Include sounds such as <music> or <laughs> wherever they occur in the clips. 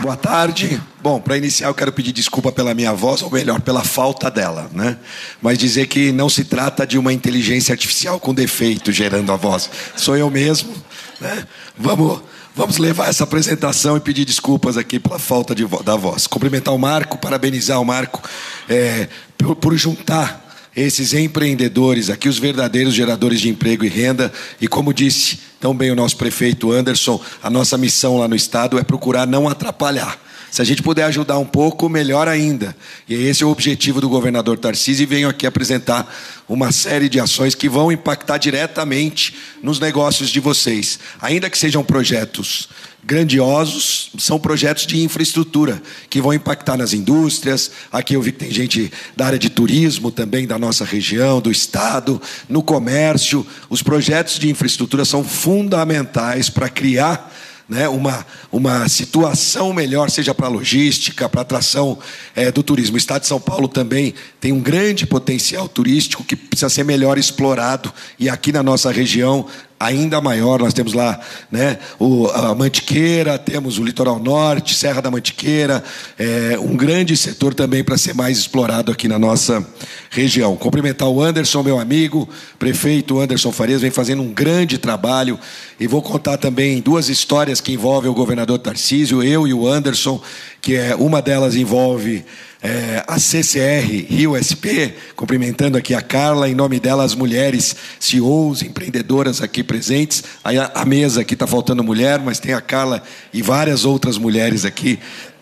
Boa tarde. Bom, para iniciar, eu quero pedir desculpa pela minha voz, ou melhor, pela falta dela, né? Mas dizer que não se trata de uma inteligência artificial com defeito gerando a voz. Sou eu mesmo, né? Vamos, vamos levar essa apresentação e pedir desculpas aqui pela falta de, da voz. Cumprimentar o Marco, parabenizar o Marco é, por, por juntar esses empreendedores aqui, os verdadeiros geradores de emprego e renda. E como disse tão bem o nosso prefeito Anderson, a nossa missão lá no Estado é procurar não atrapalhar. Se a gente puder ajudar um pouco, melhor ainda. E esse é o objetivo do governador Tarcísio e venho aqui apresentar uma série de ações que vão impactar diretamente nos negócios de vocês. Ainda que sejam projetos grandiosos, são projetos de infraestrutura que vão impactar nas indústrias. Aqui eu vi que tem gente da área de turismo também da nossa região, do estado, no comércio. Os projetos de infraestrutura são fundamentais para criar né, uma, uma situação melhor, seja para a logística, para a atração é, do turismo. O Estado de São Paulo também tem um grande potencial turístico que precisa ser melhor explorado, e aqui na nossa região ainda maior. Nós temos lá né, o, a Mantiqueira, temos o Litoral Norte, Serra da Mantiqueira, é, um grande setor também para ser mais explorado aqui na nossa região. Cumprimentar o Anderson, meu amigo, prefeito Anderson Farias, vem fazendo um grande trabalho e vou contar também duas histórias que envolvem o governador Tarcísio, eu e o Anderson, que é uma delas envolve é, a CCR Rio SP, cumprimentando aqui a Carla, em nome dela as mulheres CEOs, empreendedoras aqui presentes. A, a mesa aqui está faltando mulher, mas tem a Carla e várias outras mulheres aqui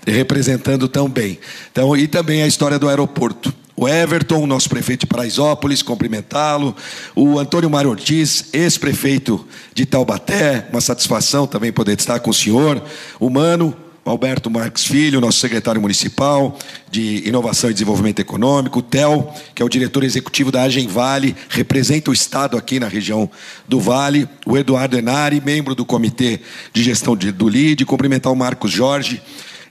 representando também. Então, e também a história do aeroporto. O Everton, nosso prefeito de Paraisópolis, cumprimentá-lo. O Antônio Mário Ortiz, ex-prefeito de Taubaté, uma satisfação também poder estar com o senhor. O Mano, Alberto Marques Filho, nosso secretário municipal de Inovação e Desenvolvimento Econômico, o TEL, que é o diretor executivo da Agem Vale, representa o Estado aqui na região do Vale, o Eduardo Enari, membro do Comitê de Gestão do LID, cumprimentar o Marcos Jorge,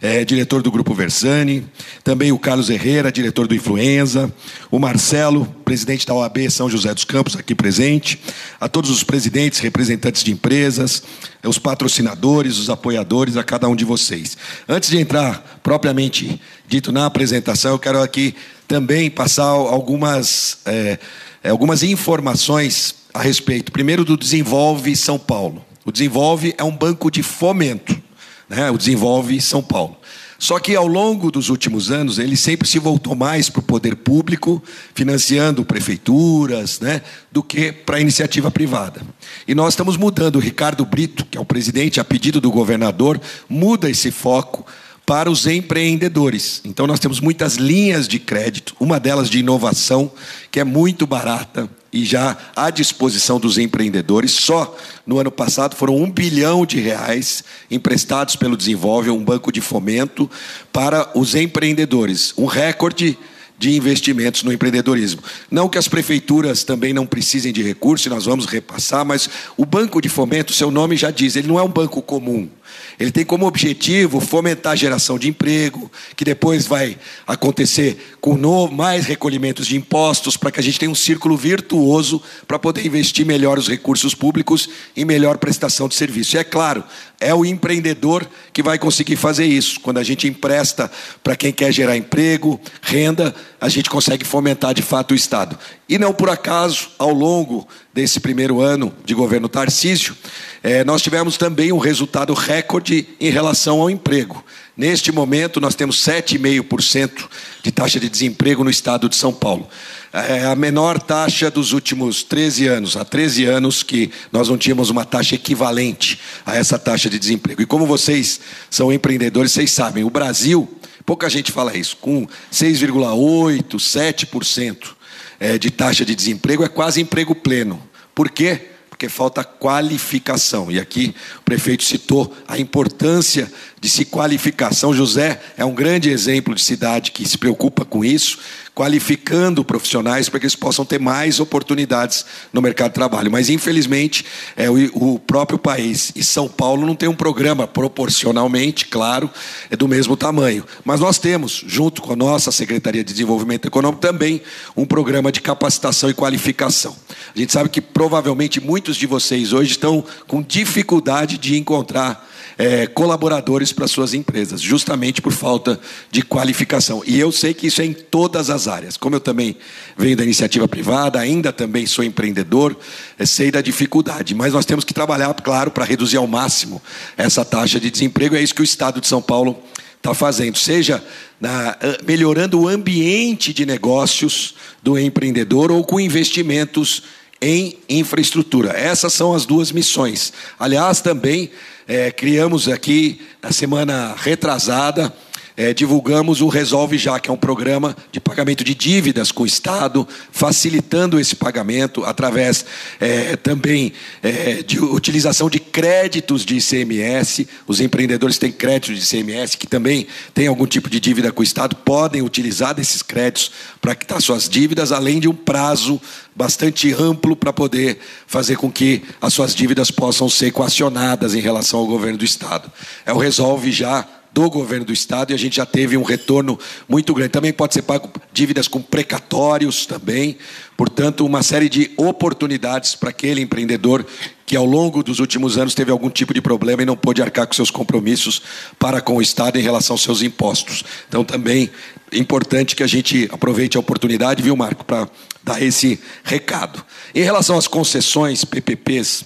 é, diretor do Grupo Versani, também o Carlos Herrera, diretor do Influenza, o Marcelo, presidente da OAB São José dos Campos, aqui presente, a todos os presidentes, representantes de empresas, os patrocinadores, os apoiadores, a cada um de vocês. Antes de entrar propriamente dito na apresentação, eu quero aqui também passar algumas, é, é algumas informações a respeito, primeiro, do Desenvolve São Paulo. O Desenvolve é um banco de fomento né? o Desenvolve São Paulo. Só que ao longo dos últimos anos, ele sempre se voltou mais para o poder público, financiando prefeituras, né, do que para a iniciativa privada. E nós estamos mudando. O Ricardo Brito, que é o presidente, a pedido do governador, muda esse foco para os empreendedores. Então, nós temos muitas linhas de crédito, uma delas de inovação, que é muito barata, e já à disposição dos empreendedores. Só no ano passado foram um bilhão de reais emprestados pelo Desenvolve, um banco de fomento, para os empreendedores. Um recorde de investimentos no empreendedorismo. Não que as prefeituras também não precisem de recursos, nós vamos repassar, mas o banco de fomento, seu nome já diz, ele não é um banco comum. Ele tem como objetivo fomentar a geração de emprego, que depois vai acontecer com mais recolhimentos de impostos, para que a gente tenha um círculo virtuoso para poder investir melhor os recursos públicos em melhor prestação de serviço. E é claro, é o empreendedor que vai conseguir fazer isso. Quando a gente empresta para quem quer gerar emprego, renda, a gente consegue fomentar de fato o Estado. E não por acaso, ao longo desse primeiro ano de governo Tarcísio, é, nós tivemos também um resultado recorde em relação ao emprego. Neste momento, nós temos 7,5% de taxa de desemprego no estado de São Paulo. É a menor taxa dos últimos 13 anos. Há 13 anos que nós não tínhamos uma taxa equivalente a essa taxa de desemprego. E como vocês são empreendedores, vocês sabem, o Brasil, pouca gente fala isso, com 6,8%, 7% é, de taxa de desemprego, é quase emprego pleno. Por quê? Porque falta qualificação. E aqui o prefeito citou a importância de se qualificar. São José é um grande exemplo de cidade que se preocupa com isso, qualificando profissionais para que eles possam ter mais oportunidades no mercado de trabalho. Mas, infelizmente, é, o, o próprio país e São Paulo não tem um programa proporcionalmente, claro, é do mesmo tamanho. Mas nós temos, junto com a nossa Secretaria de Desenvolvimento Econômico, também um programa de capacitação e qualificação. A gente sabe que provavelmente muitos de vocês hoje estão com dificuldade de encontrar é, colaboradores para suas empresas, justamente por falta de qualificação. E eu sei que isso é em todas as áreas. Como eu também venho da iniciativa privada, ainda também sou empreendedor, é, sei da dificuldade. Mas nós temos que trabalhar, claro, para reduzir ao máximo essa taxa de desemprego. É isso que o Estado de São Paulo está fazendo, seja na, melhorando o ambiente de negócios do empreendedor ou com investimentos em infraestrutura. Essas são as duas missões. Aliás, também é, criamos aqui, na semana retrasada, é, divulgamos o Resolve Já, que é um programa de pagamento de dívidas com o Estado, facilitando esse pagamento através é, também é, de utilização de créditos de ICMS. Os empreendedores têm créditos de ICMS que também têm algum tipo de dívida com o Estado, podem utilizar desses créditos para quitar suas dívidas, além de um prazo bastante amplo para poder fazer com que as suas dívidas possam ser equacionadas em relação ao governo do Estado. É o Resolve Já do governo do estado e a gente já teve um retorno muito grande. Também pode ser pago dívidas com precatórios também. Portanto, uma série de oportunidades para aquele empreendedor que ao longo dos últimos anos teve algum tipo de problema e não pôde arcar com seus compromissos para com o Estado em relação aos seus impostos. Então, também é importante que a gente aproveite a oportunidade, viu, Marco, para dar esse recado. Em relação às concessões, PPPs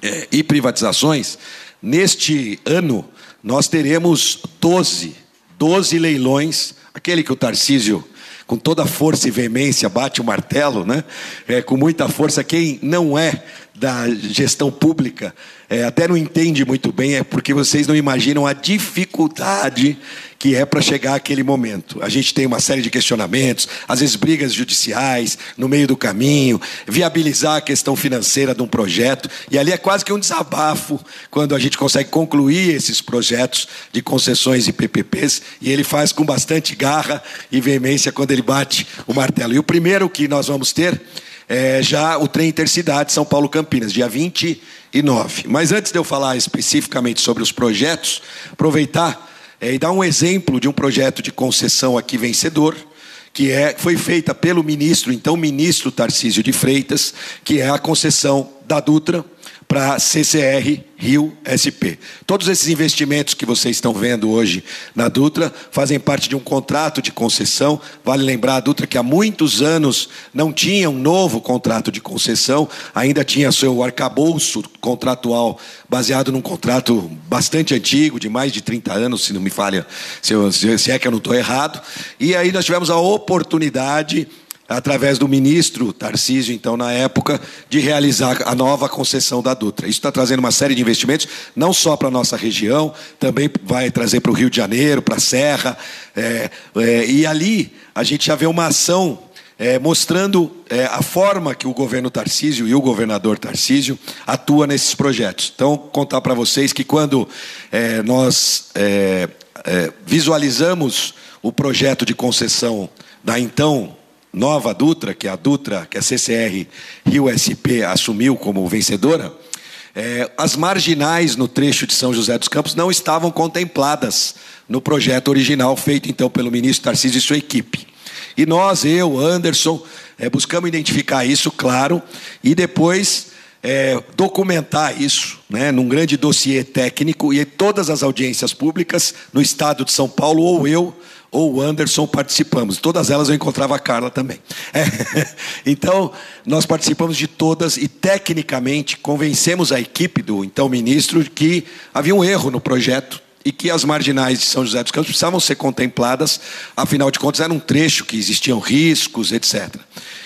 é, e privatizações, neste ano nós teremos 12, 12 leilões, aquele que o Tarcísio, com toda força e veemência, bate o martelo, né? É, com muita força, quem não é da gestão pública é, até não entende muito bem, é porque vocês não imaginam a dificuldade que é para chegar àquele momento. A gente tem uma série de questionamentos, às vezes brigas judiciais no meio do caminho, viabilizar a questão financeira de um projeto, e ali é quase que um desabafo quando a gente consegue concluir esses projetos de concessões e PPPs, e ele faz com bastante garra e veemência quando ele bate o martelo. E o primeiro que nós vamos ter é, já o trem intercidade São Paulo-Campinas, dia 29. Mas antes de eu falar especificamente sobre os projetos, aproveitar é, e dar um exemplo de um projeto de concessão aqui vencedor, que é, foi feita pelo ministro, então ministro Tarcísio de Freitas, que é a concessão da Dutra para CCR Rio SP. Todos esses investimentos que vocês estão vendo hoje na Dutra fazem parte de um contrato de concessão. Vale lembrar a Dutra que há muitos anos não tinha um novo contrato de concessão, ainda tinha seu arcabouço contratual baseado num contrato bastante antigo, de mais de 30 anos, se não me falha, se, é que eu não estou errado. E aí nós tivemos a oportunidade através do ministro Tarcísio, então, na época, de realizar a nova concessão da Dutra. Isso está trazendo uma série de investimentos, não só para a nossa região, também vai trazer para o Rio de Janeiro, para a Serra. É, é, e ali a gente já vê uma ação é, mostrando é, a forma que o governo Tarcísio e o governador Tarcísio atua nesses projetos. Então, contar para vocês que quando é, nós é, visualizamos o projeto de concessão da então nova Dutra, que é a Dutra, que a CCR Rio SP assumiu como vencedora, é, as marginais no trecho de São José dos Campos não estavam contempladas no projeto original feito então pelo ministro Tarcísio e sua equipe. E nós, eu, Anderson, é, buscamos identificar isso, claro, e depois é, documentar isso né, num grande dossiê técnico e todas as audiências públicas no estado de São Paulo, ou eu ou o Anderson participamos. Todas elas eu encontrava a Carla também. É. <laughs> Então, nós participamos de todas e, tecnicamente, convencemos a equipe do então ministro que havia um erro no projeto e que as marginais de São José dos Campos precisavam ser contempladas, afinal de contas, era um trecho que existiam riscos, etc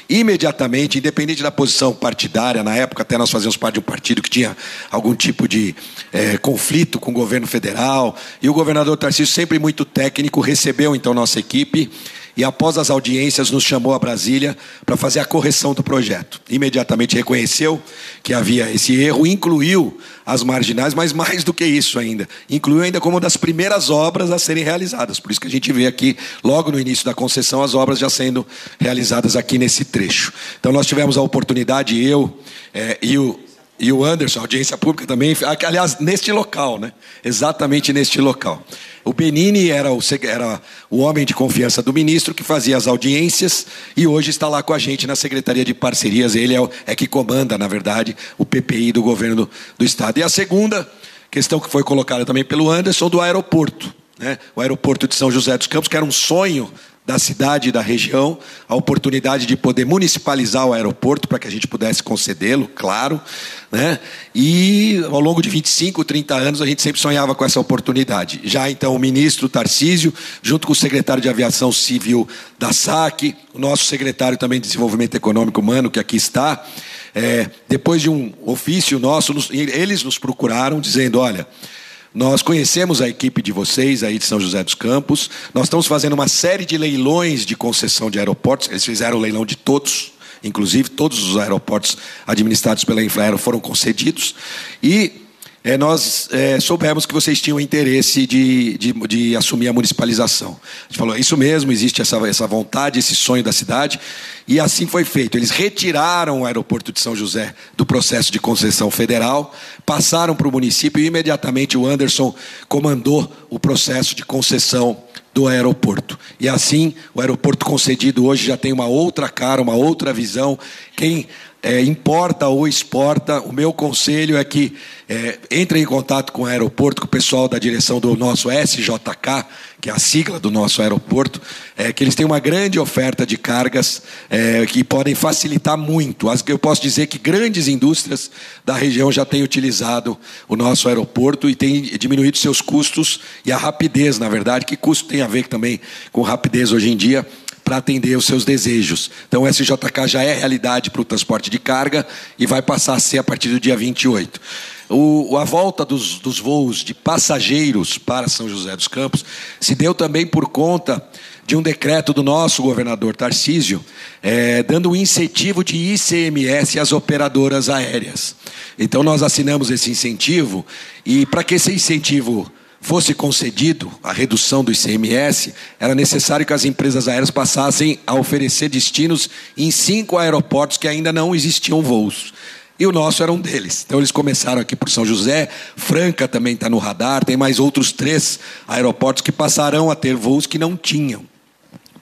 imediatamente, independente da posição partidária, na época até nós fazíamos parte de um partido que tinha algum tipo de é, conflito com o governo federal, e o governador Tarcísio, sempre muito técnico, recebeu então nossa equipe e após as audiências nos chamou a Brasília para fazer a correção do projeto. Imediatamente reconheceu que havia esse erro, incluiu as marginais, mas mais do que isso ainda, incluiu ainda como uma das primeiras obras a serem realizadas. Por isso que a gente vê aqui, logo no início da concessão, as obras já sendo realizadas aqui nesse trecho. Então nós tivemos a oportunidade, eu é, e o e o Anderson, audiência pública também, aliás, neste local, né? Exatamente neste local. O Benini era o, era o homem de confiança do ministro que fazia as audiências e hoje está lá com a gente na Secretaria de Parcerias. Ele é, o, é que comanda, na verdade, o PPI do governo do, do Estado. E a segunda questão que foi colocada também pelo Anderson do aeroporto. Né? O aeroporto de São José dos Campos, que era um sonho da cidade e da região, a oportunidade de poder municipalizar o aeroporto para que a gente pudesse concedê-lo, claro. Né? E ao longo de 25, 30 anos a gente sempre sonhava com essa oportunidade. Já então o ministro Tarcísio, junto com o secretário de Aviação Civil da SAC, o nosso secretário também de Desenvolvimento Econômico Humano, que aqui está, é, depois de um ofício nosso, nos, eles nos procuraram dizendo: olha. Nós conhecemos a equipe de vocês aí de São José dos Campos. Nós estamos fazendo uma série de leilões de concessão de aeroportos. Eles fizeram o leilão de todos, inclusive todos os aeroportos administrados pela Infraero foram concedidos. E é, nós é, soubemos que vocês tinham interesse de, de, de, assumir a municipalização. A gente falou, isso mesmo, existe essa, essa vontade, esse sonho da cidade, e assim foi feito. Eles retiraram o aeroporto de São José do processo de concessão federal, passaram para o município e imediatamente o Anderson comandou o processo de concessão do aeroporto. E assim, o aeroporto concedido hoje já tem uma outra cara, uma outra visão. Quem é, importa ou exporta, o meu conselho é que é, entre em contato com o aeroporto, com o pessoal da direção do nosso SJK, que é a sigla do nosso aeroporto, é, que eles têm uma grande oferta de cargas é, que podem facilitar muito. Eu posso dizer que grandes indústrias da região já têm utilizado o nosso aeroporto e têm diminuído seus custos e a rapidez, na verdade, que custo tem a ver também com rapidez hoje em dia para atender os seus desejos. Então o SJK já é realidade para o transporte de carga e vai passar a ser a partir do dia 28. O, a volta dos, dos voos de passageiros para São José dos Campos se deu também por conta de um decreto do nosso governador Tarcísio, é, dando um incentivo de ICMS às operadoras aéreas. Então, nós assinamos esse incentivo, e para que esse incentivo fosse concedido a redução do ICMS, era necessário que as empresas aéreas passassem a oferecer destinos em cinco aeroportos que ainda não existiam voos. E o nosso era um deles. Então eles começaram aqui por São José, Franca também está no radar, tem mais outros três aeroportos que passarão a ter voos que não tinham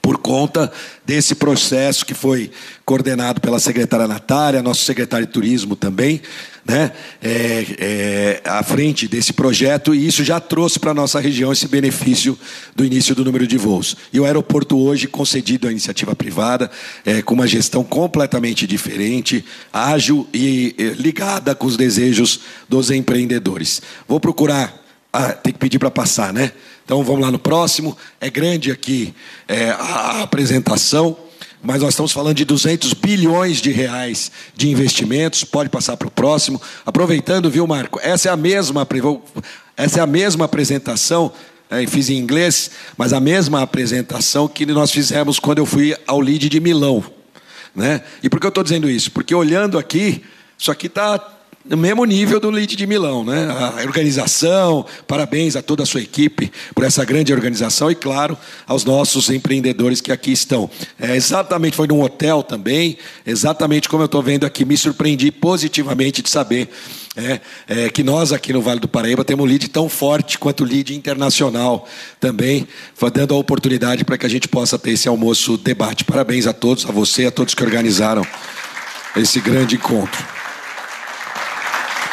por conta desse processo que foi coordenado pela secretária Natália, nosso secretário de turismo também, né, é, é, à frente desse projeto, e isso já trouxe para a nossa região esse benefício do início do número de voos. E o aeroporto hoje, concedido à iniciativa privada, é, com uma gestão completamente diferente, ágil e ligada com os desejos dos empreendedores. Vou procurar. Ah, tem que pedir para passar, né? Então vamos lá no próximo. É grande aqui é, a apresentação, mas nós estamos falando de 200 bilhões de reais de investimentos. Pode passar para o próximo. Aproveitando, viu, Marco? Essa é a mesma, essa é a mesma apresentação. É, fiz em inglês, mas a mesma apresentação que nós fizemos quando eu fui ao LID de Milão. Né? E por que eu estou dizendo isso? Porque olhando aqui, isso aqui está no mesmo nível do Lead de Milão, né? A organização, parabéns a toda a sua equipe por essa grande organização e, claro, aos nossos empreendedores que aqui estão. É, exatamente, foi num hotel também, exatamente como eu estou vendo aqui, me surpreendi positivamente de saber é, é, que nós aqui no Vale do Paraíba temos um lead tão forte quanto o lead internacional também, dando a oportunidade para que a gente possa ter esse almoço debate. Parabéns a todos, a você, a todos que organizaram esse grande encontro.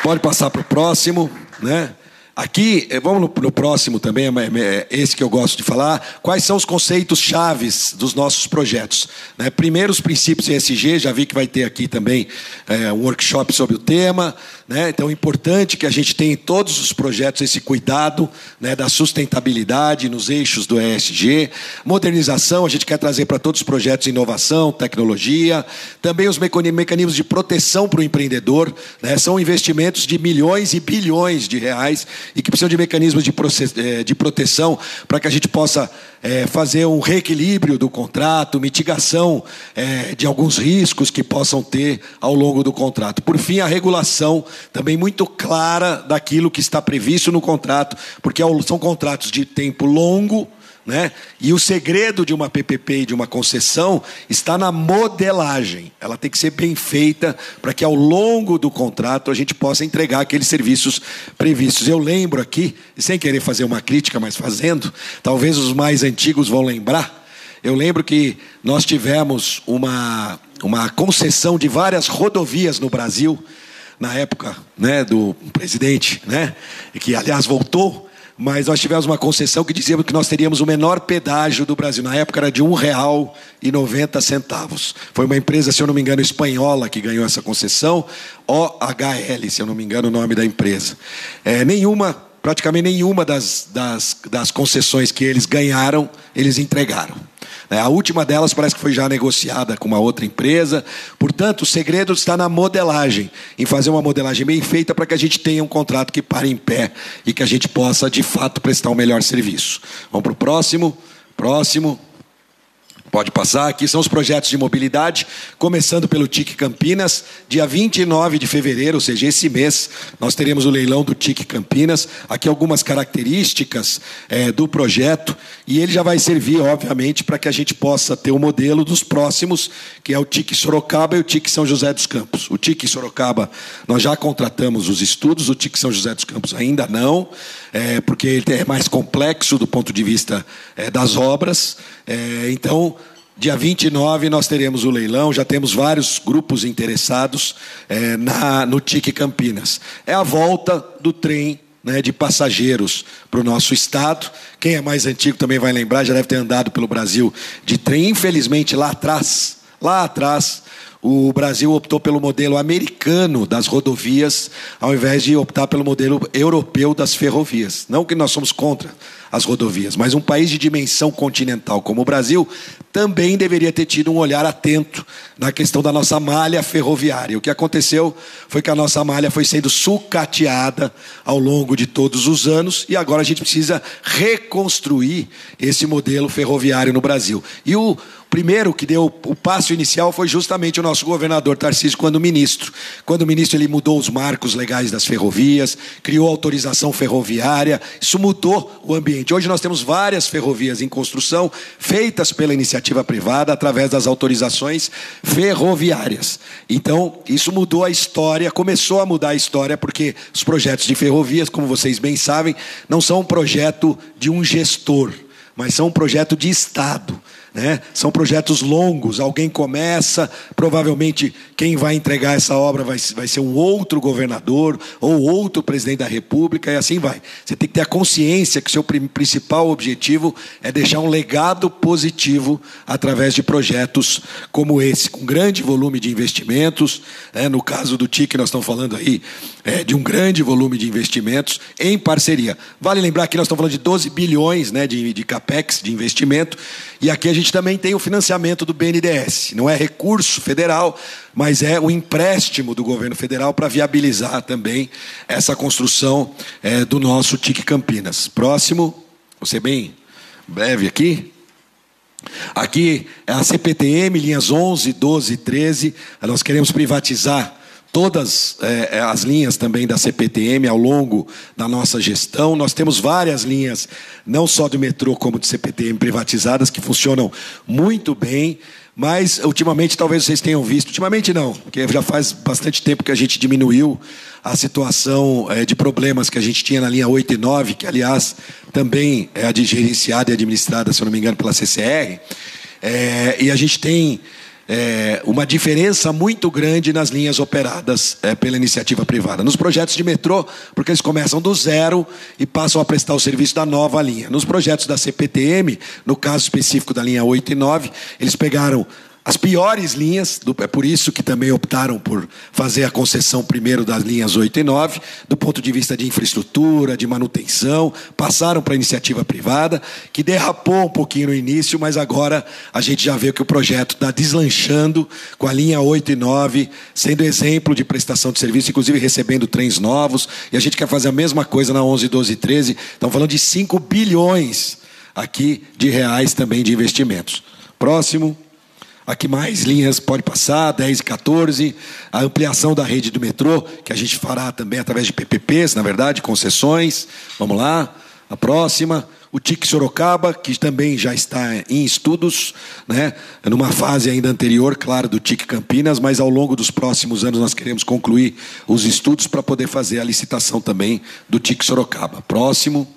Pode passar para o próximo, né? Aqui, eh, vamos no, no, próximo também, é, é esse que eu gosto de falar. Quais são os conceitos chaves dos nossos projetos? Né? Primeiro, os princípios ESG, já vi que vai ter aqui também é, um workshop sobre o tema. Né? Então, é importante que a gente tenha em todos os projetos esse cuidado né, da sustentabilidade nos eixos do ESG. Modernização, a gente quer trazer para todos os projetos inovação, tecnologia. Também os mecanismos de proteção para o empreendedor. Né? São investimentos de milhões e bilhões de reais e que precisam de mecanismos de, eh, de proteção para que a gente possa é, fazer um reequilíbrio do contrato, mitigação é, de alguns riscos que possam ter ao longo do contrato. Por fim, a regulação também muito clara daquilo que está previsto no contrato, porque são contratos de tempo longo né? E o segredo de uma PPP e de uma concessão está na modelagem. Ela tem que ser bem feita para que ao longo do contrato a gente possa entregar aqueles serviços previstos. Eu lembro aqui, sem querer fazer uma crítica, mas fazendo, talvez os mais antigos vão lembrar. Eu lembro que nós tivemos uma, uma concessão de várias rodovias no Brasil na época né, do presidente, né, que aliás voltou, mas nós tivemos uma concessão que dizia que nós teríamos o menor pedágio do Brasil. Na época era de R$ 1,90. Foi uma empresa, se eu não me engano, espanhola que ganhou essa concessão, OHL, se eu não me engano o nome da empresa. É, nenhuma, praticamente nenhuma das, das, das concessões que eles ganharam, eles entregaram. É, a última delas parece que foi já negociada com uma outra empresa. Portanto, o segredo está na modelagem, em fazer uma modelagem bem feita para que a gente tenha um contrato que pare em pé e que a gente possa, de fato, prestar um melhor serviço. Vamos para o próximo. Próximo. Pode passar, aqui são os projetos de mobilidade, começando pelo TIC Campinas, dia 29 de fevereiro, ou seja, esse mês, nós teremos o leilão do TIC Campinas. Aqui algumas características é, do projeto, e ele já vai servir, obviamente, para que a gente possa ter o modelo dos próximos, que é o TIC Sorocaba e o TIC São José dos Campos. O TIC Sorocaba, nós já contratamos os estudos, o TIC São José dos Campos ainda não, é, porque ele é mais complexo do ponto de vista é, das obras. É, então, dia 29 nós teremos o leilão, já temos vários grupos interessados é, na, no TIC Campinas. É a volta do trem né, de passageiros para o nosso estado. Quem é mais antigo também vai lembrar, já deve ter andado pelo Brasil de trem. Infelizmente, lá atrás, lá atrás, o Brasil optou pelo modelo americano das rodovias, ao invés de optar pelo modelo europeu das ferrovias. Não que nós somos contra as rodovias, mas um país de dimensão continental como o Brasil também deveria ter tido um olhar atento na questão da nossa malha ferroviária. O que aconteceu foi que a nossa malha foi sendo sucateada ao longo de todos os anos e agora a gente precisa reconstruir esse modelo ferroviário no Brasil. E o primeiro que deu o passo inicial foi justamente o nosso governador Tarcísio, quando ministro. Quando ministro, ele mudou os marcos legais das ferrovias, criou autorização ferroviária, isso mudou o ambiente. Hoje nós temos várias ferrovias em construção, feitas pela iniciativa privada, através das autorizações ferroviárias. Então, isso mudou a história, começou a mudar a história, porque os projetos de ferrovias, como vocês bem sabem, não são um projeto de um gestor, mas são um projeto de Estado. Né? São projetos longos, alguém começa, provavelmente quem vai entregar essa obra vai, vai ser um outro governador ou outro presidente da República, e assim vai. Você tem que ter a consciência que seu principal objetivo é deixar um legado positivo através de projetos como esse, com grande volume de investimentos. Né? No caso do TIC, nós estamos falando aí é, de um grande volume de investimentos em parceria. Vale lembrar que nós estamos falando de 12 bilhões né, de, de capex, de investimento, e aqui a gente também tem o financiamento do BNDES. Não é recurso federal, mas é o empréstimo do governo federal para viabilizar também essa construção é, do nosso TIC Campinas. Próximo, você bem breve aqui. Aqui é a CPTM, linhas 11, 12 e 13. Nós queremos privatizar todas é, é, as linhas também da CPTM ao longo da nossa gestão. Nós temos várias linhas, não só do metrô como de CPTM privatizadas, que funcionam muito bem. Mas, ultimamente, talvez vocês tenham visto, ultimamente não, porque já faz bastante tempo que a gente diminuiu a situação é, de problemas que a gente tinha na linha 8 e 9, que, aliás, também é gerenciada e administrada, se eu não me engano, pela CCR. É, e a gente tem é, uma diferença muito grande nas linhas operadas é, pela iniciativa privada. Nos projetos de metrô, porque eles começam do zero e passam a prestar o serviço da nova linha. Nos projetos da CPTM, no caso específico da linha 8 e 9, eles pegaram as piores linhas, é por isso que também optaram por fazer a concessão primeiro das linhas 8 e 9, do ponto de vista de infraestrutura, de manutenção, passaram para a iniciativa privada, que derrapou um pouquinho no início, mas agora a gente já vê que o projeto está deslanchando com a linha 8 e 9, sendo exemplo de prestação de serviço, inclusive recebendo trens novos, e a gente quer fazer a mesma coisa na 11, 12 e 13. Estamos falando de 5 bilhões aqui de reais também de investimentos. Próximo. Aqui mais linhas pode passar, 10 e 14. A ampliação da rede do metrô, que a gente fará também através de PPPs, na verdade, concessões. Vamos lá. A próxima. O TIC Sorocaba, que também já está em estudos, né? numa fase ainda anterior, claro, do TIC Campinas, mas ao longo dos próximos anos nós queremos concluir os estudos para poder fazer a licitação também do TIC Sorocaba. Próximo.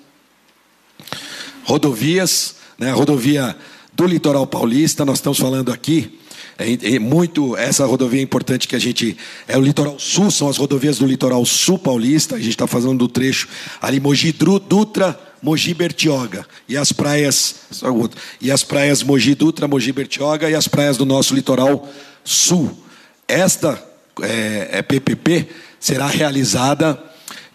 Rodovias, né? rodovia do litoral paulista. Nós estamos falando aqui É, é, muito essa rodovia é importante que a gente é o litoral sul, são as rodovias do litoral sul paulista. A gente está fazendo do trecho ali Mogi Dutra, Mogi Bertioga e as praias e as praias Mogi Dutra, Mogi Bertioga e as praias do nosso litoral sul. Esta é, é PPP será realizada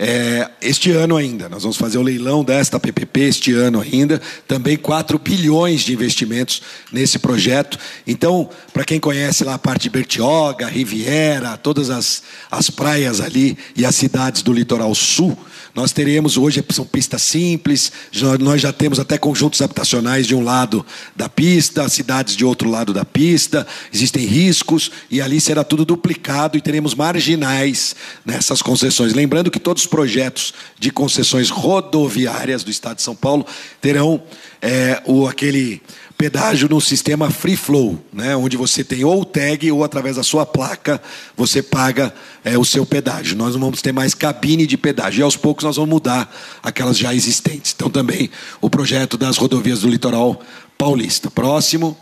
é, este ano ainda. Nós vamos fazer o leilão desta PPP este ano ainda. Também 4 bilhões de investimentos nesse projeto. Então, para quem conhece lá a parte de Bertioga, Riviera, todas as, as praias ali e as cidades do litoral sul, nós teremos hoje, são pistas simples, nós já temos até conjuntos habitacionais de um lado da pista, cidades de outro lado da pista, existem riscos, e ali será tudo duplicado e teremos marginais nessas concessões. Lembrando que todos os projetos de concessões rodoviárias do Estado de São Paulo terão é, o, aquele pedágio no sistema free flow, né, onde você tem ou tag ou através da sua placa você paga é, o seu pedágio. Nós não vamos ter mais cabine de pedágio e aos poucos nós vamos mudar aquelas já existentes. Então também o projeto das rodovias do litoral paulista. Próximo,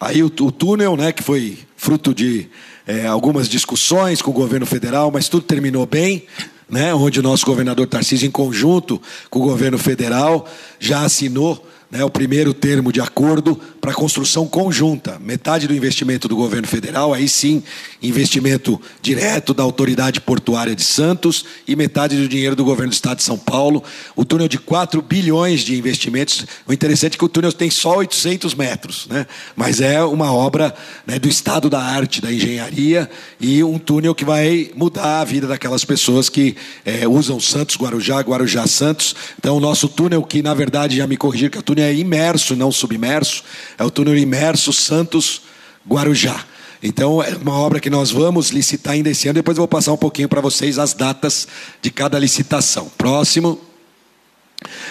aí o, o túnel, né, que foi fruto de é, algumas discussões com o governo federal, mas tudo terminou bem. Né, onde o nosso governador Tarcísio, em conjunto com o governo federal, já assinou né, o primeiro termo de acordo para construção conjunta. Metade do investimento do governo federal, aí sim, investimento direto da Autoridade Portuária de Santos e metade do dinheiro do governo do Estado de São Paulo. O túnel de 4 bilhões de investimentos. O interessante é que o túnel tem só 800 metros, né? mas é uma obra né, do estado da arte, da engenharia e um túnel que vai mudar a vida daquelas pessoas que é, usam Santos, Guarujá, Guarujá, Santos. Então, o nosso túnel, que na verdade, já me corrigir que o túnel túnel é imerso, não submerso, é o túnel imerso Santos Guarujá. Então, é uma obra que nós vamos licitar ainda esse ano. Depois eu vou passar um pouquinho para vocês as datas de cada licitação. Próximo.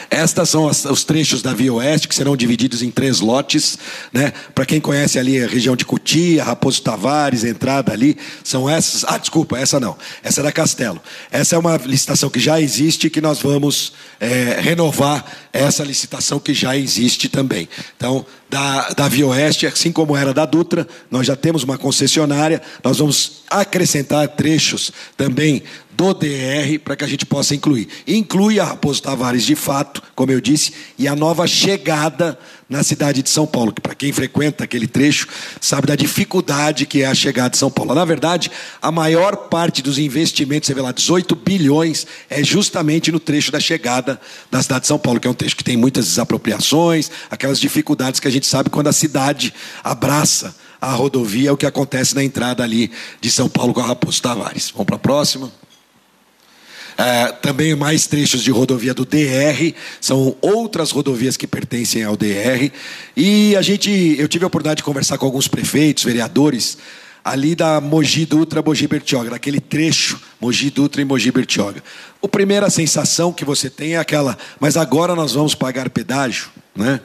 Estas são as, os trechos da Via Oeste, que serão divididos em três lotes. Né? Para quem conhece ali a região de Cutia, Raposo Tavares, entrada ali, são essas. Ah, desculpa, essa não. Essa é da Castelo. Essa é uma licitação que já existe que nós vamos é, renovar essa licitação que já existe também. Então, da, da Via Oeste, assim como era da Dutra, nós já temos uma concessionária, nós vamos acrescentar trechos também do DR para que a gente possa incluir. Inclui a Raposo Tavares de fato, como eu disse, e a nova chegada na cidade de São Paulo, que para quem frequenta aquele trecho sabe da dificuldade que é a chegada de São Paulo. Na verdade, a maior parte dos investimentos, você vê lá, 18 bilhões, é justamente no trecho da chegada da cidade de São Paulo, que é um trecho que tem muitas desapropriações, aquelas dificuldades que a gente sabe quando a cidade abraça a rodovia, é o que acontece na entrada ali de São Paulo com a Raposo Tavares. Vamos para a próxima. É, também mais trechos de rodovia do DR, são outras rodovias que pertencem ao DR. E a gente, eu tive a oportunidade de conversar com alguns prefeitos, vereadores, ali da Mogi Dutra, Mogi Bertioga, naquele trecho, Mogi Dutra e Mogi Bertioga. A primeira sensação que você tem é aquela, mas agora nós vamos pagar pedágio, né?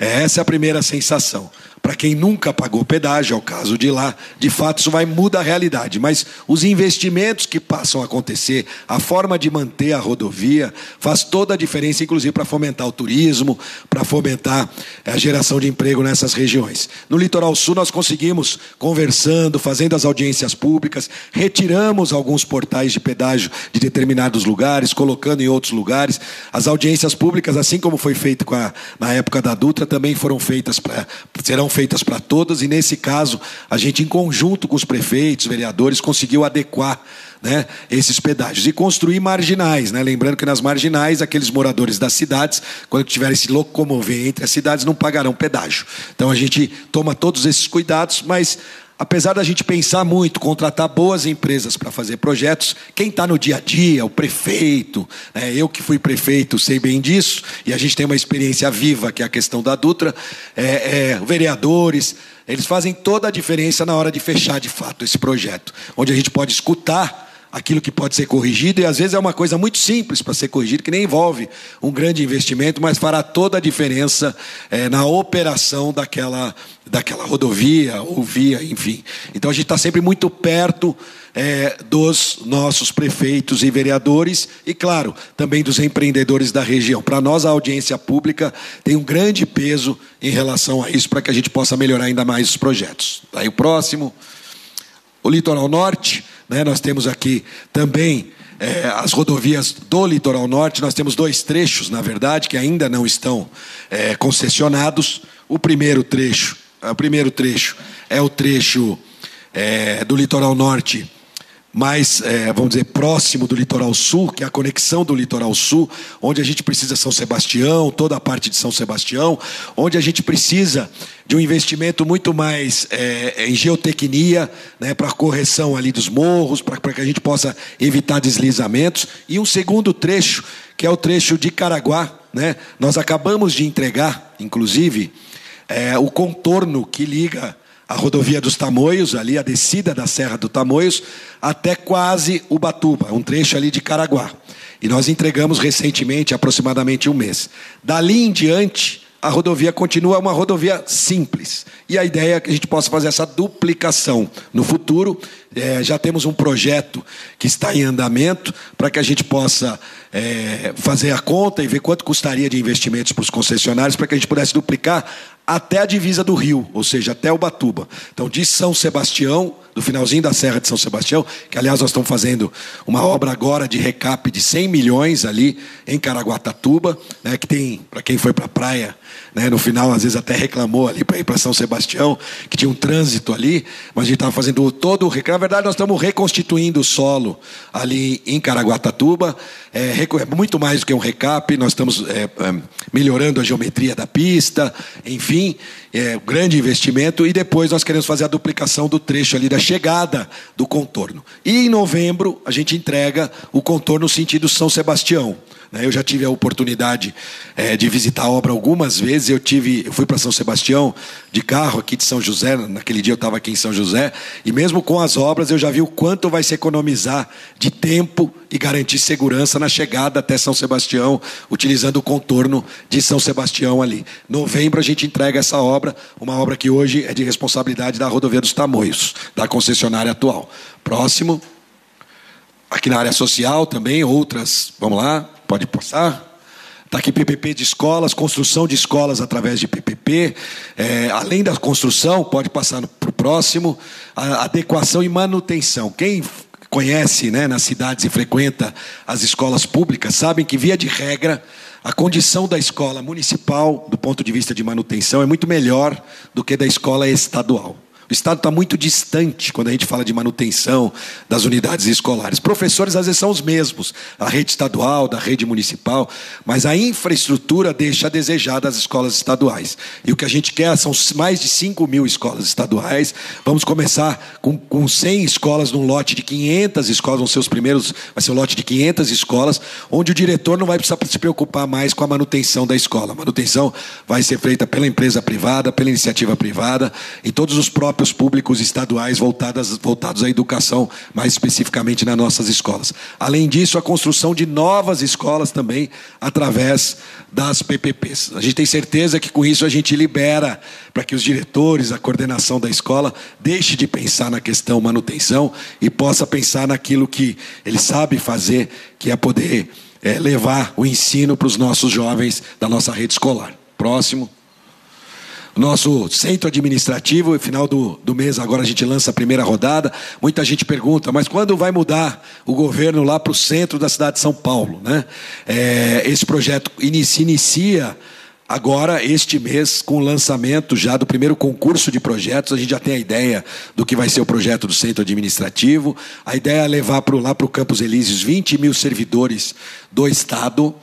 Essa é a primeira sensação. Para quem nunca pagou pedágio, é o caso de lá, de fato isso vai mudar a realidade. Mas os investimentos que passam a acontecer, a forma de manter a rodovia, faz toda a diferença, inclusive para fomentar o turismo, para fomentar a geração de emprego nessas regiões. No litoral sul, nós conseguimos, conversando, fazendo as audiências públicas, retiramos alguns portais de pedágio de determinados lugares, colocando em outros lugares. As audiências públicas, assim como foi feito a, na época da Dutra, também foram feitas para serão feitas para todas, e nesse caso, a gente, em conjunto com os prefeitos, vereadores, conseguiu adequar né, esses pedágios e construir marginais. Né? Lembrando que nas marginais, aqueles moradores das cidades, quando tiverem se locomover entre as cidades, não pagarão pedágio. Então a gente toma todos esses cuidados, mas apesar da gente pensar muito, contratar boas empresas para fazer projetos, quem está no dia a dia, o prefeito, né, eu que fui prefeito sei bem disso, e a gente tem uma experiência viva, que é a questão da Dutra, é, é, vereadores, eles fazem toda a diferença na hora de fechar de fato esse projeto, onde a gente pode escutar aquilo que pode ser corrigido, e às vezes é uma coisa muito simples para ser corrigido, que nem envolve um grande investimento, mas fará toda a diferença é, na operação daquela, daquela rodovia ou via, enfim. Então a gente está sempre muito perto é, dos nossos prefeitos e vereadores e, claro, também dos empreendedores da região. Para nós, a audiência pública tem um grande peso em relação a isso, para que a gente possa melhorar ainda mais os projetos. Aí o próximo, o Litoral Norte, né, nós temos aqui também é, as rodovias do litoral norte, nós temos dois trechos, na verdade, que ainda não estão é, concessionados. O primeiro trecho, o primeiro trecho é o trecho é, do litoral norte mais, é, vamos dizer, próximo do litoral sul, que é a conexão do litoral sul, onde a gente precisa São Sebastião, toda a parte de São Sebastião, onde a gente precisa de um investimento muito mais é, em geotecnia, né, para correção ali dos morros, para que a gente possa evitar deslizamentos, e um segundo trecho, que é o trecho de Caraguá, né, nós acabamos de entregar, inclusive, é, o contorno que liga a rodovia dos Tamoios, ali a descida da Serra do Tamoios, até quase Ubatuba, um trecho ali de Caraguá. E nós entregamos recentemente, aproximadamente um mês. Dali em diante, a rodovia continua uma rodovia simples. E a ideia é que a gente possa fazer essa duplicação no futuro. É, já temos um projeto que está em andamento para que a gente possa é, fazer a conta e ver quanto custaria de investimentos para os concessionários para que a gente pudesse duplicar até a divisa do Rio, ou seja, até Ubatuba. Então, de São Sebastião, do finalzinho da Serra de São Sebastião, que aliás nós estamos fazendo uma obra agora de recap de 100 milhões ali em Caraguatatuba, né, que tem, para quem foi para a praia, né, no final às vezes até reclamou ali para ir para São Sebastião, que tinha um trânsito ali, mas a gente estava fazendo todo o recap. Na verdade, nós estamos reconstituindo o solo ali em Caraguatatuba, é, é muito mais do que um recap, nós estamos é, é, melhorando a geometria da pista, enfim, é, grande investimento, e depois nós queremos fazer a duplicação do trecho ali da chegada do contorno. E em novembro a gente entrega o contorno sentido São Sebastião. Né? Eu já tive a oportunidade é, de visitar a obra algumas vezes. Eu tive, eu fui para São Sebastião de carro aqui de São José. Naquele dia eu estava aqui em São José e mesmo com as obras eu já vi o quanto vai se economizar de tempo e garantir segurança na chegada até São Sebastião, utilizando o contorno de São Sebastião ali. Novembro a gente entrega essa obra, uma obra que hoje é de responsabilidade da Rodovia dos Tamoios, da concessionária atual. Próximo. Aqui na área social também, outras, vamos lá, pode passar. Está aqui PPP de escolas, construção de escolas através de PPP. É, além da construção, pode passar para o próximo, a adequação e manutenção. Quem conhece né, nas cidades e frequenta as escolas públicas sabem que, via de regra, a condição da escola municipal, do ponto de vista de manutenção, é muito melhor do que da escola estadual. O Estado está muito distante quando a gente fala de manutenção das unidades escolares. Professores, às vezes, são os mesmos, a rede estadual, da rede municipal, mas a infraestrutura deixa a desejar das escolas estaduais. E o que a gente quer são mais de 5 mil escolas estaduais. Vamos começar com, com 100 escolas num lote de 500 escolas, vão ser os primeiros, vai ser um lote de 500 escolas, onde o diretor não vai precisar se preocupar mais com a manutenção da escola. A manutenção vai ser feita pela empresa privada, pela iniciativa privada, e todos os próprios próprios públicos estaduais voltadas, voltados à educação, mais especificamente nas nossas escolas. Além disso, a construção de novas escolas também através das PPPs. A gente tem certeza que com isso a gente libera para que os diretores, a coordenação da escola, deixe de pensar na questão manutenção e possa pensar naquilo que ele sabe fazer, que é poder é, levar o ensino para os nossos jovens da nossa rede escolar. Próximo nosso centro administrativo, no final do, do mês agora a gente lança a primeira rodada. Muita gente pergunta, mas quando vai mudar o governo lá para o centro da cidade de São Paulo? Né? É, esse projeto inicia, inicia agora, este mês, com o lançamento já do primeiro concurso de projetos. A gente já tem a ideia do que vai ser o projeto do centro administrativo. A ideia é levar pro, lá para o Campos Elíseos 20 mil servidores do Estado.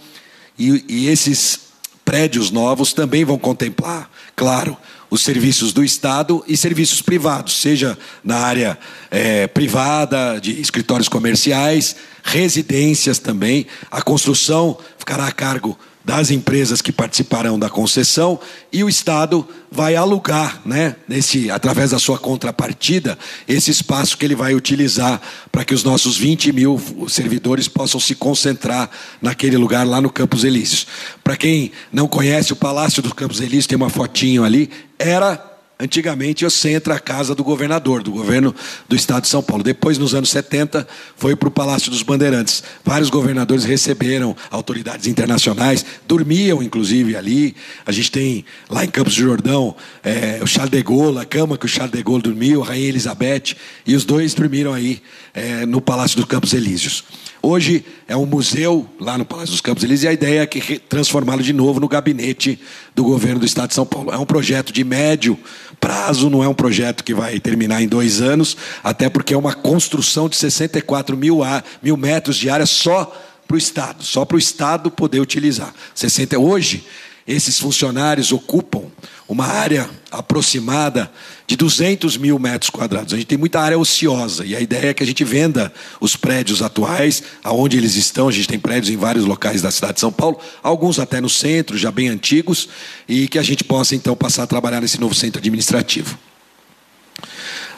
E, e esses prédios novos também vão contemplar claro, os serviços do Estado e serviços privados, seja na área é, privada, de escritórios comerciais, residências também. A construção ficará a cargo das empresas que participarão da concessão e o Estado vai alugar, né, nesse, através da sua contrapartida, esse espaço que ele vai utilizar para que os nossos 20 mil servidores possam se concentrar naquele lugar lá no Campos Elíseos. Para quem não conhece, o Palácio dos Campos Elíseos tem uma fotinho ali, era Antigamente, o centro a casa do governador, do governo do estado de São Paulo. Depois, nos anos 70, foi para o Palácio dos Bandeirantes. Vários governadores receberam autoridades internacionais, dormiam, inclusive, ali. A gente tem lá em Campos do Jordão é, o Charles de Gaulle, a cama que o Charles de Gaulle dormiu, a Rainha Elizabeth, e os dois dormiram aí é, no Palácio dos Campos Elíseos. Hoje é um museu lá no Palácio dos Campos Elíseos e a ideia é que transformá-lo de novo no gabinete do governo do Estado de São Paulo. É um projeto de médio prazo, não é um projeto que vai terminar em dois anos, até porque é uma construção de 64 mil, mil metros de área só para o Estado, só para o Estado poder utilizar. 60, hoje, esses funcionários ocupam uma área aproximada de 200 mil metros quadrados. A gente tem muita área ociosa e a ideia é que a gente venda os prédios atuais, aonde eles estão. A gente tem prédios em vários locais da cidade de São Paulo, alguns até no centro, já bem antigos, e que a gente possa então passar a trabalhar nesse novo centro administrativo.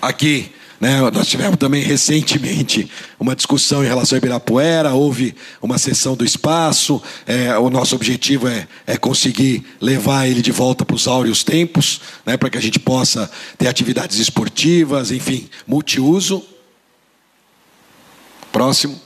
Aqui né? Nós tivemos também recentemente uma discussão em relação a Ibirapuera, houve uma sessão do espaço. É, o nosso objetivo é, é, conseguir levar ele de volta para os áureos tempos, né? para que a gente possa ter atividades esportivas, enfim, multiuso. Próximo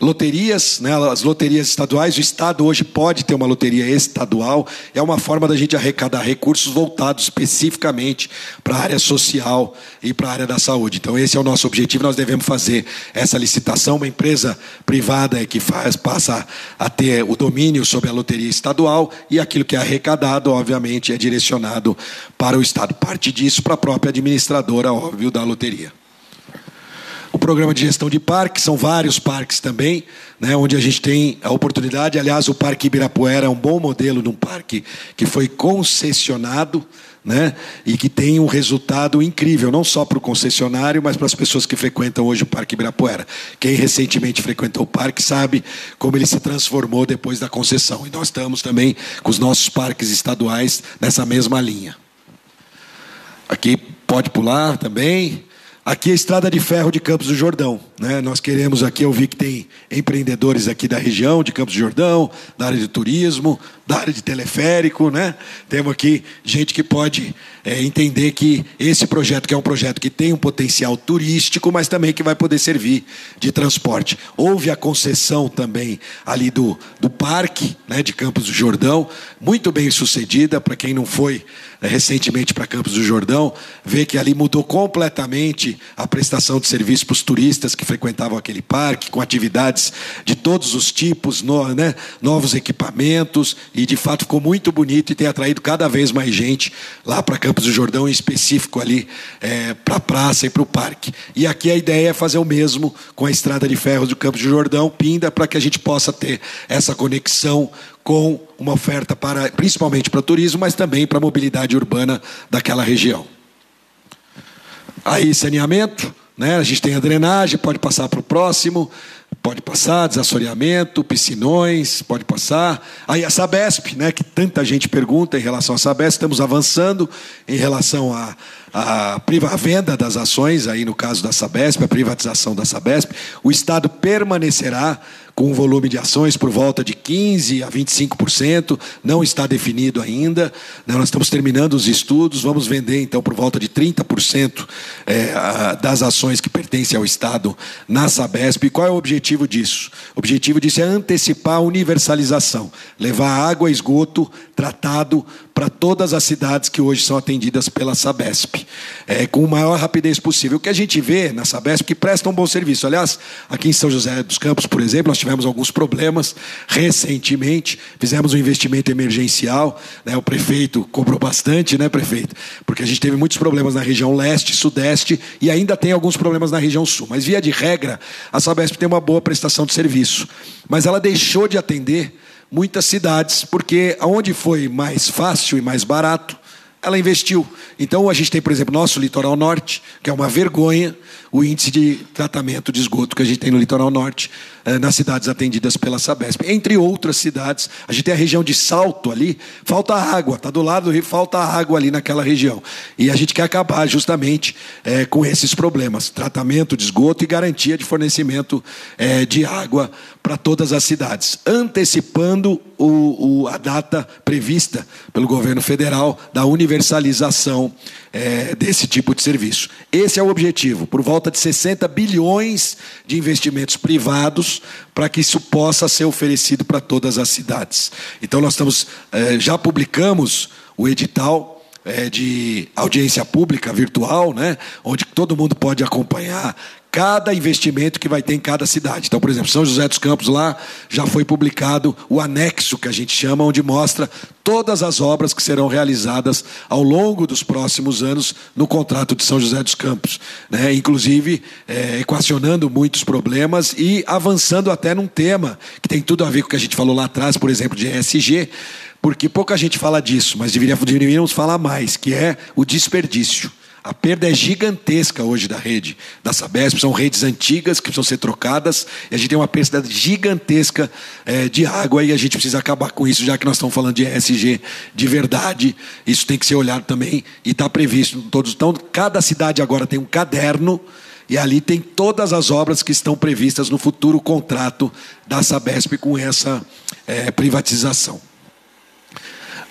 loterias, né, as loterias estaduais. O Estado hoje pode ter uma loteria estadual. É uma forma da gente arrecadar recursos voltados especificamente para a área social e para a área da saúde. Então, esse é o nosso objetivo. Nós devemos fazer essa licitação. Uma empresa privada é que faz, passa a ter o domínio sobre a loteria estadual e aquilo que é arrecadado, obviamente, é direcionado para o Estado. Parte disso para a própria administradora, óbvio, da loteria o programa de gestão de parques, são vários parques também, né, onde a gente tem a oportunidade. Aliás, o Parque Ibirapuera é um bom modelo de um parque que foi concessionado né, e que tem um resultado incrível, não só para o concessionário, mas para as pessoas que frequentam hoje o Parque Ibirapuera. Quem recentemente frequentou o parque sabe como ele se transformou depois da concessão. E nós estamos também com os nossos parques estaduais nessa mesma linha. Aqui pode pular também. Aqui é a estrada de ferro de Campos do Jordão. Né? Nós queremos aqui, eu vi que tem empreendedores aqui da região, de Campos do Jordão, da área de turismo, da área de teleférico. Né? Temos aqui gente que pode é, entender que esse projeto, que é um projeto que tem um potencial turístico, mas também que vai poder servir de transporte. Houve a concessão também ali do, do parque né, de Campos do Jordão, muito bem sucedida, para quem não foi né, recentemente para Campos do Jordão, vê que ali mudou completamente a prestação de serviço para os turistas que frequentavam aquele parque, com atividades de todos os tipos, no, né, novos equipamentos, e de fato ficou muito bonito e tem atraído cada vez mais gente lá para Campos do Jordão, em específico ali é, para a praça e para o parque. E aqui a ideia é fazer o mesmo com a estrada de ferro do Campos do Jordão, Pinda, para que a gente possa ter essa conexão com uma oferta para, principalmente para turismo, mas também para a mobilidade urbana daquela região. Aí, saneamento, né? a gente tem a drenagem, pode passar para o próximo, pode passar, desassoreamento, piscinões, pode passar. Aí a Sabesp, né, que tanta gente pergunta em relação à Sabesp, estamos avançando em relação à a, a, venda das ações, aí no caso da Sabesp, a privatização da Sabesp. O Estado permanecerá com um volume de ações por volta de 15% a 25%, não está definido ainda. Né, nós estamos terminando os estudos, vamos vender então por volta de 30% é, das ações que pertencem ao Estado na Sabesp. E qual é o objetivo disso? O objetivo disso é antecipar a universalização, levar água, esgoto tratado para todas as cidades que hoje são atendidas pela Sabesp, é, com a maior rapidez possível. O que a gente vê na Sabesp que presta um bom serviço. Aliás, aqui em São José dos Campos, por exemplo, nós tivemos alguns problemas recentemente, fizemos um investimento emergencial, né, o prefeito cobrou bastante, né, prefeito? Porque a gente teve muitos problemas na região leste, sudeste e ainda tem alguns problemas na região sul. Mas, via de regra, a Sabesp tem uma boa prestação de serviço. Mas ela deixou de atender muitas cidades, porque onde foi mais fácil e mais barato, ela investiu. Então a gente tem, por exemplo, nosso litoral norte, que é uma vergonha o índice de tratamento de esgoto que a gente tem no litoral norte, eh, nas cidades atendidas pela Sabesp. Entre outras cidades, a gente tem a região de Salto ali, falta água, está do lado do rio, falta água ali naquela região. E a gente quer acabar justamente eh, com esses problemas: tratamento de esgoto e garantia de fornecimento eh, de água para todas as cidades, antecipando o, o, a data prevista pelo governo federal da universalização é, desse tipo de serviço. Esse é o objetivo, por volta de 60 bilhões de investimentos privados para que isso possa ser oferecido para todas as cidades. Então, nós estamos, é, já publicamos o edital. É, de audiência pública virtual, né, onde todo mundo pode acompanhar cada investimento que vai ter em cada cidade. Então, por exemplo, São José dos Campos lá já foi publicado o anexo que a gente chama, onde mostra todas as obras que serão realizadas ao longo dos próximos anos no contrato de São José dos Campos, né? Inclusive é, equacionando muitos problemas e avançando até num tema que tem tudo a ver com o que a gente falou lá atrás, por exemplo, de ESG. Porque pouca gente fala disso, mas deveríamos falar mais, que é o desperdício. A perda é gigantesca hoje da rede da Sabesp, são redes antigas que precisam ser trocadas, e a gente tem uma perda gigantesca é, de água e a gente precisa acabar com isso, já que nós estamos falando de ESG de verdade. Isso tem que ser olhado também e está previsto em todos. Então, cada cidade agora tem um caderno e ali tem todas as obras que estão previstas no futuro contrato da Sabesp com essa é, privatização.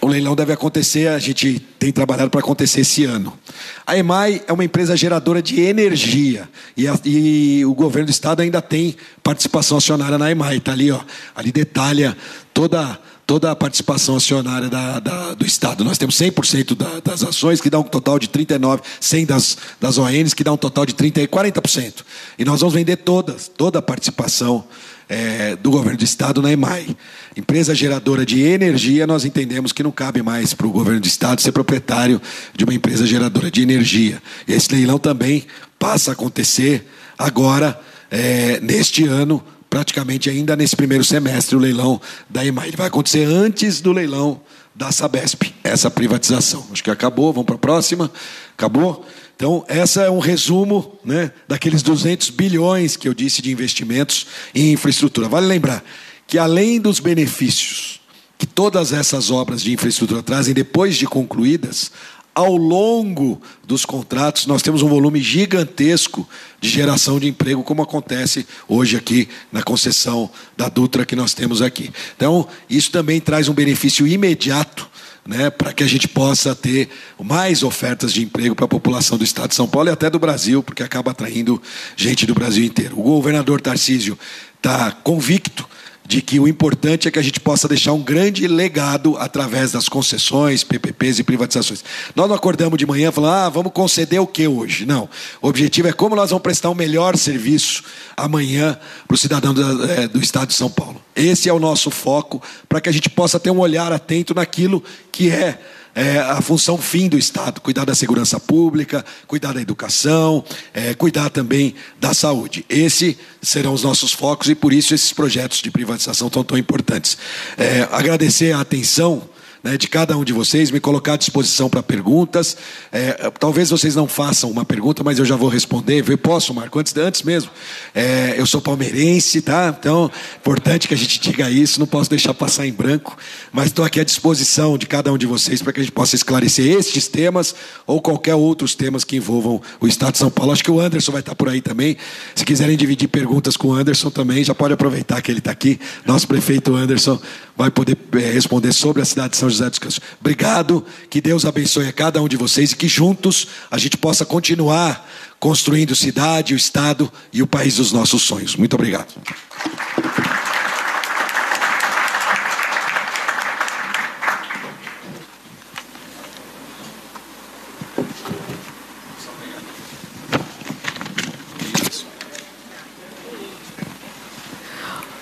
O leilão deve acontecer, a gente tem trabalhado para acontecer esse ano. A EMAI é uma empresa geradora de energia e, a, e, o governo do estado ainda tem participação acionária na EMAI. Está ali, ó, ali detalha toda, toda a participação acionária da, da, do estado. Nós temos 100% da, das ações, que dá um total de 39%, 100 das, das ONs, que dá um total de 30, 40%. E nós vamos vender todas, toda a participação é, do governo do estado na EMAI. Empresa geradora de energia, nós entendemos que não cabe mais para o governo do estado ser proprietário de uma empresa geradora de energia. Esse leilão também passa a acontecer agora, é, neste ano, praticamente ainda nesse primeiro semestre, o leilão da EMAI. Ele vai acontecer antes do leilão da Sabesp, essa privatização. Acho que acabou, vamos para a próxima. Acabou? Então, essa é um resumo né, daqueles 200 bilhões que eu disse de investimentos em infraestrutura. Vale lembrar que, além dos benefícios que todas essas obras de infraestrutura trazem depois de concluídas, ao longo dos contratos, nós temos um volume gigantesco de geração de emprego, como acontece hoje aqui na concessão da Dutra que nós temos aqui. Então, isso também traz um benefício imediato né, para que a gente possa ter mais ofertas de emprego para a população do estado de São Paulo e até do Brasil, porque acaba atraindo gente do Brasil inteiro. O governador Tarcísio está convicto de que o importante é que a gente possa deixar um grande legado através das concessões, PPPs e privatizações. Nós não acordamos de manhã falando, ah, vamos conceder o que hoje? Não. O objetivo é como nós vamos prestar um melhor serviço amanhã para o cidadão do, é, do Estado de São Paulo. Esse é o nosso foco, para que a gente possa ter um olhar atento naquilo que é é, a função fim do Estado, cuidar da segurança pública, cuidar da educação, é, cuidar também da saúde. Esses serão os nossos focos e por isso esses projetos de privatização são tão importantes. É, agradecer a atenção né, de cada um de vocês, me colocar à disposição para perguntas. É, talvez vocês não façam uma pergunta, mas eu já vou responder. Eu posso, Marco, antes, antes mesmo. É, eu sou palmeirense, tá? Então, importante que a gente diga isso, não posso deixar passar em branco, mas estou aqui à disposição de cada um de vocês para que a gente possa esclarecer estes temas ou qualquer outros temas que envolvam o Estado de São Paulo. Acho que o Anderson vai estar por aí também. Se quiserem dividir perguntas com o Anderson também, já pode aproveitar que ele está aqui. Nosso prefeito Anderson vai poder é, responder sobre a cidade de São José dos Campos. Obrigado, que Deus abençoe a cada um de vocês e que juntos a gente possa continuar construindo cidade, o estado e o país dos nossos sonhos. Muito obrigado.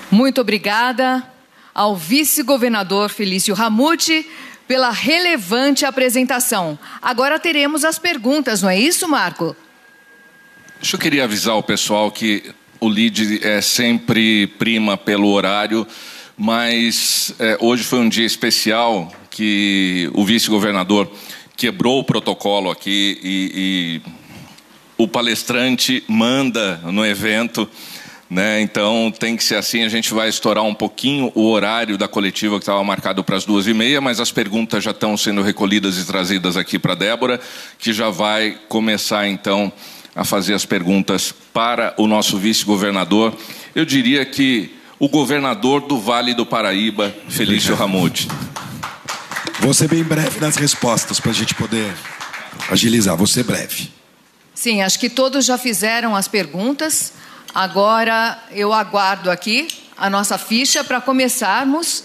Muito obrigada ao vice-governador Felício Ramute pela relevante apresentação. Agora teremos as perguntas, não é isso, Marco? Eu queria avisar o pessoal que o LID é sempre prima pelo horário, mas é, hoje foi um dia especial que o vice-governador quebrou o protocolo aqui e, e o palestrante manda no evento. Né? Então tem que ser assim. A gente vai estourar um pouquinho o horário da coletiva que estava marcado para as duas e meia, mas as perguntas já estão sendo recolhidas e trazidas aqui para a Débora, que já vai começar então a fazer as perguntas para o nosso vice-governador. Eu diria que o governador do Vale do Paraíba, Felício Ramute. Vou ser bem breve nas respostas para a gente poder agilizar. Vou ser breve. Sim, acho que todos já fizeram as perguntas. Agora eu aguardo aqui a nossa ficha para começarmos.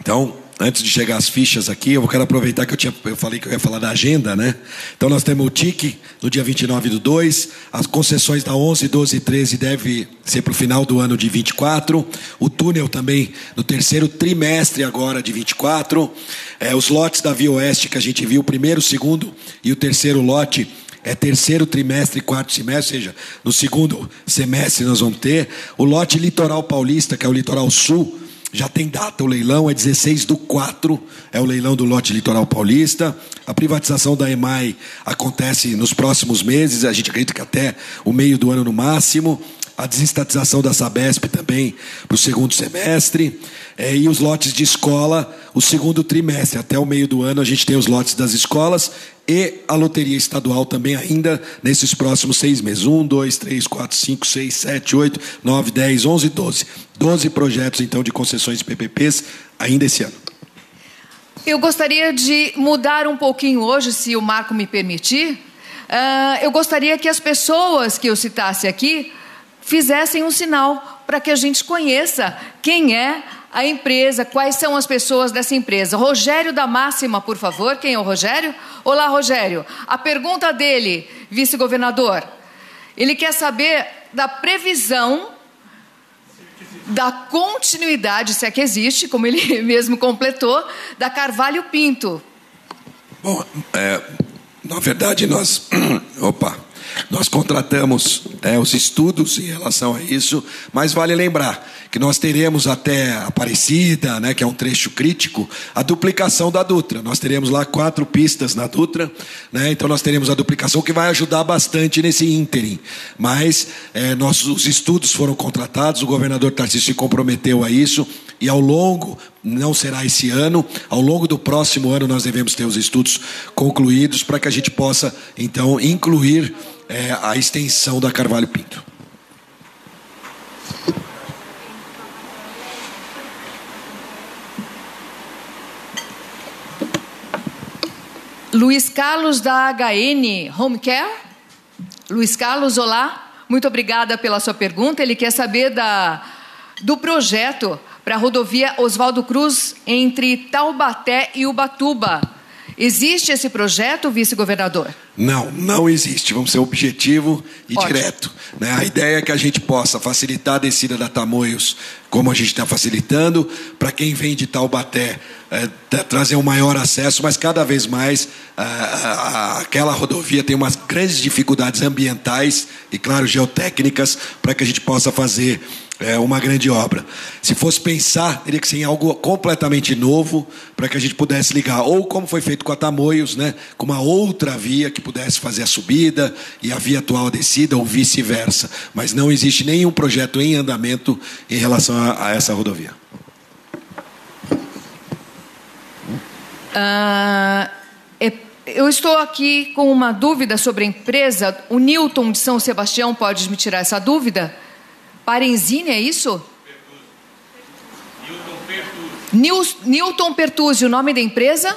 Então, antes de chegar as fichas aqui, eu quero aproveitar que eu, tinha, eu falei que eu ia falar da agenda, né? Então nós temos o TIC no dia 29 do 2, as concessões da 11, 12 e 13 deve ser para o final do ano de 24, o túnel também no terceiro trimestre agora de 24, é, os lotes da Via Oeste que a gente viu, o primeiro, o segundo e o terceiro lote é terceiro trimestre quarto semestre, ou seja, no segundo semestre nós vamos ter. O lote litoral paulista, que é o litoral sul, já tem data o leilão, é 16 do 4, é o leilão do lote litoral paulista. A privatização da EMAI acontece nos próximos meses, a gente acredita que até o meio do ano no máximo a desestatização da Sabesp também para o segundo semestre, é, e os lotes de escola, o segundo trimestre, até o meio do ano a gente tem os lotes das escolas e a loteria estadual também ainda nesses próximos seis meses. Um, dois, três, quatro, cinco, seis, sete, oito, nove, dez, onze, doze. Doze projetos, então, de concessões PPPs ainda esse ano. Eu gostaria de mudar um pouquinho hoje, se o Marco me permitir. Uh, eu gostaria que as pessoas que eu citasse aqui fizessem um sinal para que a gente conheça quem é a empresa, quais são as pessoas dessa empresa. Rogério da Máxima, por favor. Quem é o Rogério? Olá, Rogério. A pergunta dele, vice-governador, ele quer saber da previsão da continuidade, se é que existe, como ele <laughs> mesmo completou, da Carvalho Pinto. Bom, é, na verdade nós, <clears throat> opa, nós contratamos é, os estudos em relação a isso, mas vale lembrar que nós teremos até Aparecida, né, que é um trecho crítico, a duplicação da Dutra. Nós teremos lá quatro pistas na Dutra, né, então nós teremos a duplicação que vai ajudar bastante nesse ínterim. Mas é, nossos estudos foram contratados, o governador Tarcísio se comprometeu a isso, e ao longo, não será esse ano, ao longo do próximo ano nós devemos ter os estudos concluídos para que a gente possa, então, incluir é, a extensão da Carvalho Pinto. Luiz Carlos da HN Home Care. Luiz Carlos, olá. Muito obrigada pela sua pergunta. Ele quer saber da, do projeto para a rodovia Oswaldo Cruz entre Taubaté e Ubatuba. Existe esse projeto, vice-governador? Não, não existe. Vamos ser objetivo e Ótimo. direto. Né? A ideia é que a gente possa facilitar a descida da Tamoios, como a gente está facilitando, para quem vem de Taubaté é, trazer um maior acesso, mas cada vez mais aquela rodovia tem umas grandes dificuldades ambientais e, claro, geotécnicas, para que a gente possa fazer é uma grande obra. Se fosse pensar, teria que ser em algo completamente novo para que a gente pudesse ligar, ou como foi feito com a Tamoios, né, com uma outra via que pudesse fazer a subida e a via atual a descida, ou vice-versa. Mas não existe nenhum projeto em andamento em relação a, a essa rodovia. Uh, eu estou aqui com uma dúvida sobre a empresa. O Newton de São Sebastião pode me tirar essa dúvida? Parenzini, é isso? Pertuzzi. Newton Pertuzzi, o nome da empresa?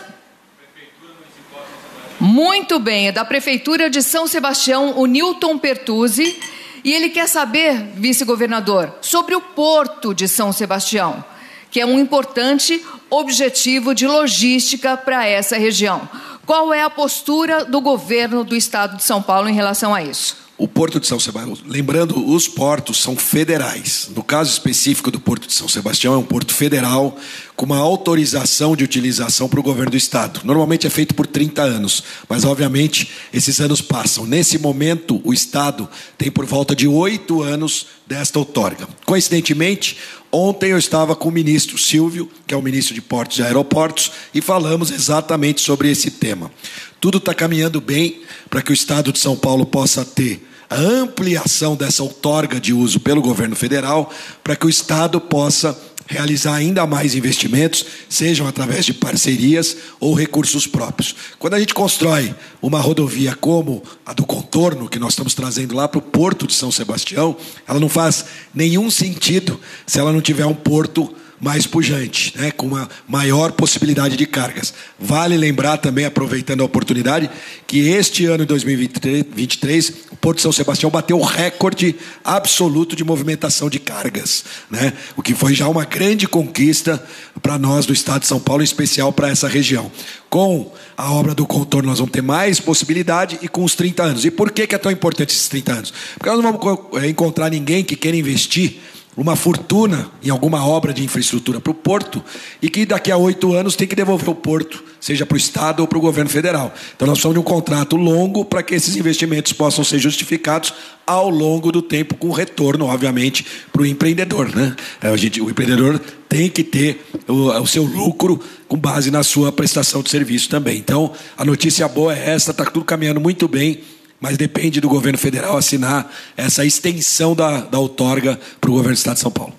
Muito bem, é da Prefeitura de São Sebastião, o Newton Pertuzzi. E ele quer saber, vice-governador, sobre o porto de São Sebastião, que é um importante objetivo de logística para essa região. Qual é a postura do governo do estado de São Paulo em relação a isso? O Porto de São Sebastião, lembrando, os portos são federais. No caso específico do Porto de São Sebastião, é um porto federal com uma autorização de utilização para o governo do estado. Normalmente é feito por 30 anos, mas obviamente esses anos passam. Nesse momento, o estado tem por volta de oito anos desta outorga. Coincidentemente, Ontem eu estava com o ministro Silvio, que é o ministro de Portos e Aeroportos, e falamos exatamente sobre esse tema. Tudo está caminhando bem para que o Estado de São Paulo possa ter a ampliação dessa outorga de uso pelo governo federal, para que o Estado possa realizar ainda mais investimentos, sejam através de parcerias ou recursos próprios. Quando a gente constrói uma rodovia como a do contorno, que nós estamos trazendo lá para o porto de São Sebastião, ela não faz nenhum sentido se ela não tiver um porto mais pujante, né, com uma maior possibilidade de cargas. Vale lembrar também, aproveitando a oportunidade, que este ano de 2023, o Porto de São Sebastião bateu o recorde absoluto de movimentação de cargas, né, o que foi já uma grande conquista para nós do Estado de São Paulo, em especial para essa região. Com a obra do contorno, nós vamos ter mais possibilidade e com os 30 anos. E por que, que é tão importante esses 30 anos? Porque nós não vamos encontrar ninguém que queira investir uma fortuna em alguma obra de infraestrutura para o porto e que daqui a oito anos tem que devolver o porto, seja para o Estado ou para o governo federal. Então nós precisamos de um contrato longo para que esses investimentos possam ser justificados ao longo do tempo, com retorno, obviamente, para o empreendedor. Né? É, a gente, o empreendedor tem que ter o, o seu lucro com base na sua prestação de serviço também. Então a notícia boa é essa, está tudo caminhando muito bem mas depende do governo federal assinar essa extensão da, da outorga para o governo do Estado de São Paulo.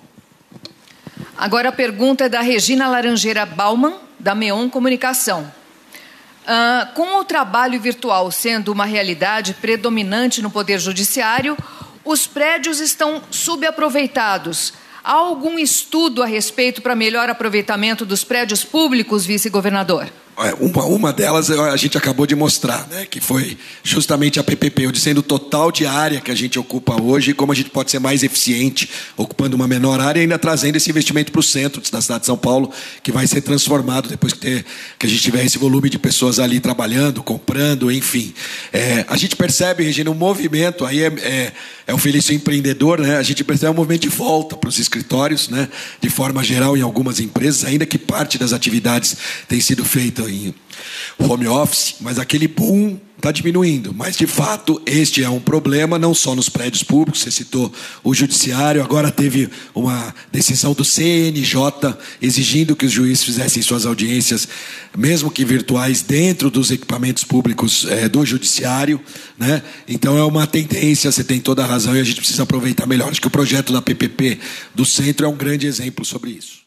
Agora a pergunta é da Regina Laranjeira Bauman, da Meon Comunicação. Uh, com o trabalho virtual sendo uma realidade predominante no Poder Judiciário, os prédios estão subaproveitados. Há algum estudo a respeito para melhor aproveitamento dos prédios públicos, vice-governador? É, uma, uma delas a gente acabou de mostrar, né, que foi justamente a PPP, o dizendo o total de área que a gente ocupa hoje e como a gente pode ser mais eficiente, ocupando uma menor área e ainda trazendo esse investimento para o centro da cidade de São Paulo, que vai ser transformado depois que, ter, que a gente tiver esse volume de pessoas ali trabalhando, comprando, enfim. É, a gente percebe, Regina, um movimento, aí é, é, é o Felício empreendedor, né, a gente percebe um movimento de volta para os escritórios, né, de forma geral em algumas empresas, ainda que parte das atividades tem sido feita em home office, mas aquele boom está diminuindo. Mas, de fato, este é um problema, não só nos prédios públicos, você citou o judiciário, agora teve uma decisão do CNJ exigindo que os juízes fizessem suas audiências, mesmo que virtuais, dentro dos equipamentos públicos é, do judiciário. Né? Então, é uma tendência, você tem toda a razão, e a gente precisa aproveitar melhor. Acho que o projeto da PPP do centro é um grande exemplo sobre isso.